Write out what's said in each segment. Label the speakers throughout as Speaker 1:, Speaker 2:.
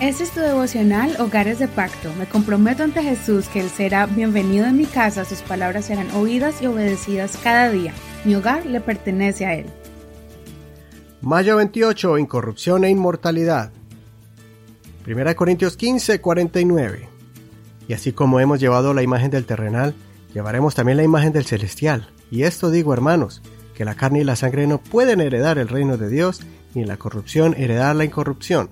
Speaker 1: Este es tu devocional Hogares de Pacto. Me comprometo ante Jesús que Él será bienvenido en mi casa, sus palabras serán oídas y obedecidas cada día. Mi hogar le pertenece a Él.
Speaker 2: Mayo 28. Incorrupción e inmortalidad. 1 Corintios 15, 49. Y así como hemos llevado la imagen del terrenal, llevaremos también la imagen del celestial. Y esto digo, hermanos, que la carne y la sangre no pueden heredar el reino de Dios, ni la corrupción heredar la incorrupción.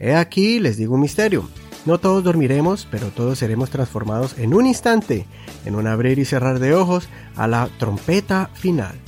Speaker 2: He aquí, les digo un misterio. No todos dormiremos, pero todos seremos transformados en un instante, en un abrir y cerrar de ojos, a la trompeta final.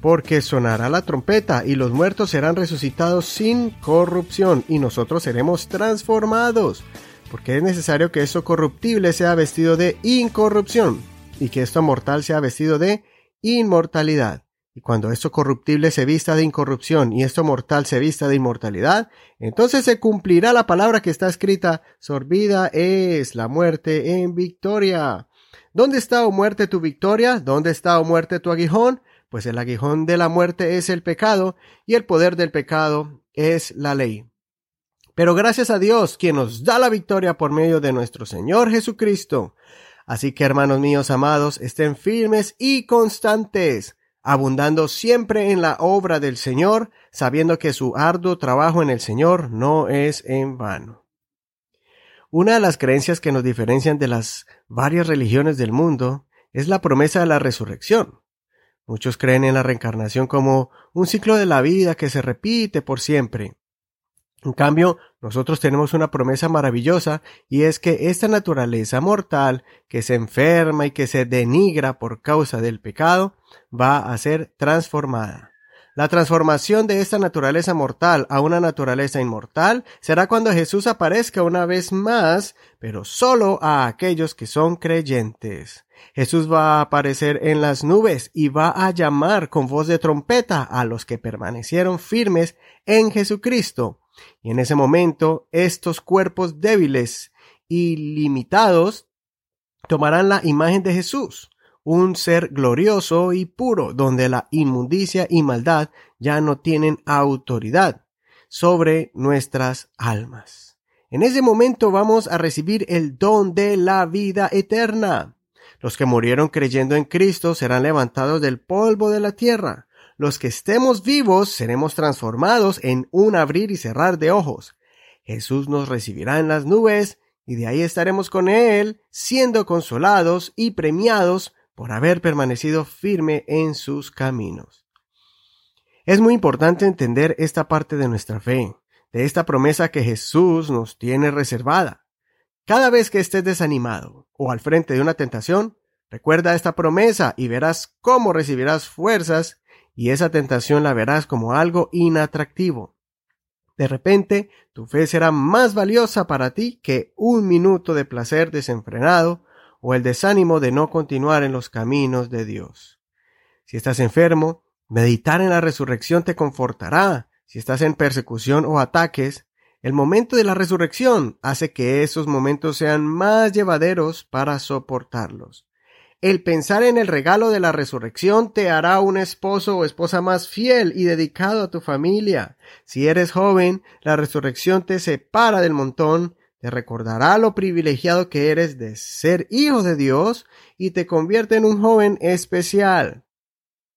Speaker 2: Porque sonará la trompeta y los muertos serán resucitados sin corrupción y nosotros seremos transformados. Porque es necesario que esto corruptible sea vestido de incorrupción y que esto mortal sea vestido de inmortalidad. Y cuando esto corruptible se vista de incorrupción y esto mortal se vista de inmortalidad, entonces se cumplirá la palabra que está escrita, sorbida es la muerte en victoria. ¿Dónde está, o oh muerte, tu victoria? ¿Dónde está, o oh muerte, tu aguijón? Pues el aguijón de la muerte es el pecado y el poder del pecado es la ley. Pero gracias a Dios, quien nos da la victoria por medio de nuestro Señor Jesucristo. Así que hermanos míos amados, estén firmes y constantes abundando siempre en la obra del Señor, sabiendo que su arduo trabajo en el Señor no es en vano. Una de las creencias que nos diferencian de las varias religiones del mundo es la promesa de la resurrección. Muchos creen en la reencarnación como un ciclo de la vida que se repite por siempre. En cambio, nosotros tenemos una promesa maravillosa y es que esta naturaleza mortal que se enferma y que se denigra por causa del pecado va a ser transformada. La transformación de esta naturaleza mortal a una naturaleza inmortal será cuando Jesús aparezca una vez más, pero solo a aquellos que son creyentes. Jesús va a aparecer en las nubes y va a llamar con voz de trompeta a los que permanecieron firmes en Jesucristo y en ese momento, estos cuerpos débiles y limitados tomarán la imagen de Jesús, un ser glorioso y puro, donde la inmundicia y maldad ya no tienen autoridad sobre nuestras almas. En ese momento vamos a recibir el don de la vida eterna. Los que murieron creyendo en Cristo serán levantados del polvo de la tierra, los que estemos vivos seremos transformados en un abrir y cerrar de ojos. Jesús nos recibirá en las nubes y de ahí estaremos con Él, siendo consolados y premiados por haber permanecido firme en sus caminos. Es muy importante entender esta parte de nuestra fe, de esta promesa que Jesús nos tiene reservada. Cada vez que estés desanimado o al frente de una tentación, recuerda esta promesa y verás cómo recibirás fuerzas y esa tentación la verás como algo inatractivo. De repente, tu fe será más valiosa para ti que un minuto de placer desenfrenado o el desánimo de no continuar en los caminos de Dios. Si estás enfermo, meditar en la resurrección te confortará. Si estás en persecución o ataques, el momento de la resurrección hace que esos momentos sean más llevaderos para soportarlos. El pensar en el regalo de la resurrección te hará un esposo o esposa más fiel y dedicado a tu familia. Si eres joven, la resurrección te separa del montón, te recordará lo privilegiado que eres de ser hijo de Dios y te convierte en un joven especial.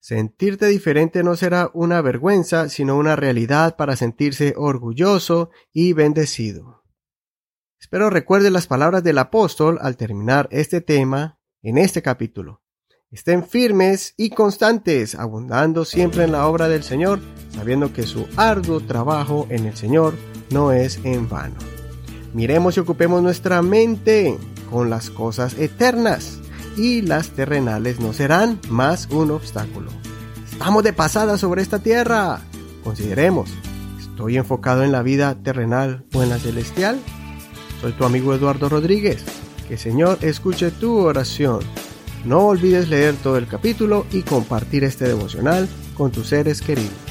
Speaker 2: Sentirte diferente no será una vergüenza, sino una realidad para sentirse orgulloso y bendecido. Espero recuerde las palabras del apóstol al terminar este tema en este capítulo. Estén firmes y constantes, abundando siempre en la obra del Señor, sabiendo que su arduo trabajo en el Señor no es en vano. Miremos y ocupemos nuestra mente con las cosas eternas y las terrenales no serán más un obstáculo. Estamos de pasada sobre esta tierra. Consideremos, ¿estoy enfocado en la vida terrenal o en la celestial? Soy tu amigo Eduardo Rodríguez. Que Señor escuche tu oración. No olvides leer todo el capítulo y compartir este devocional con tus seres queridos.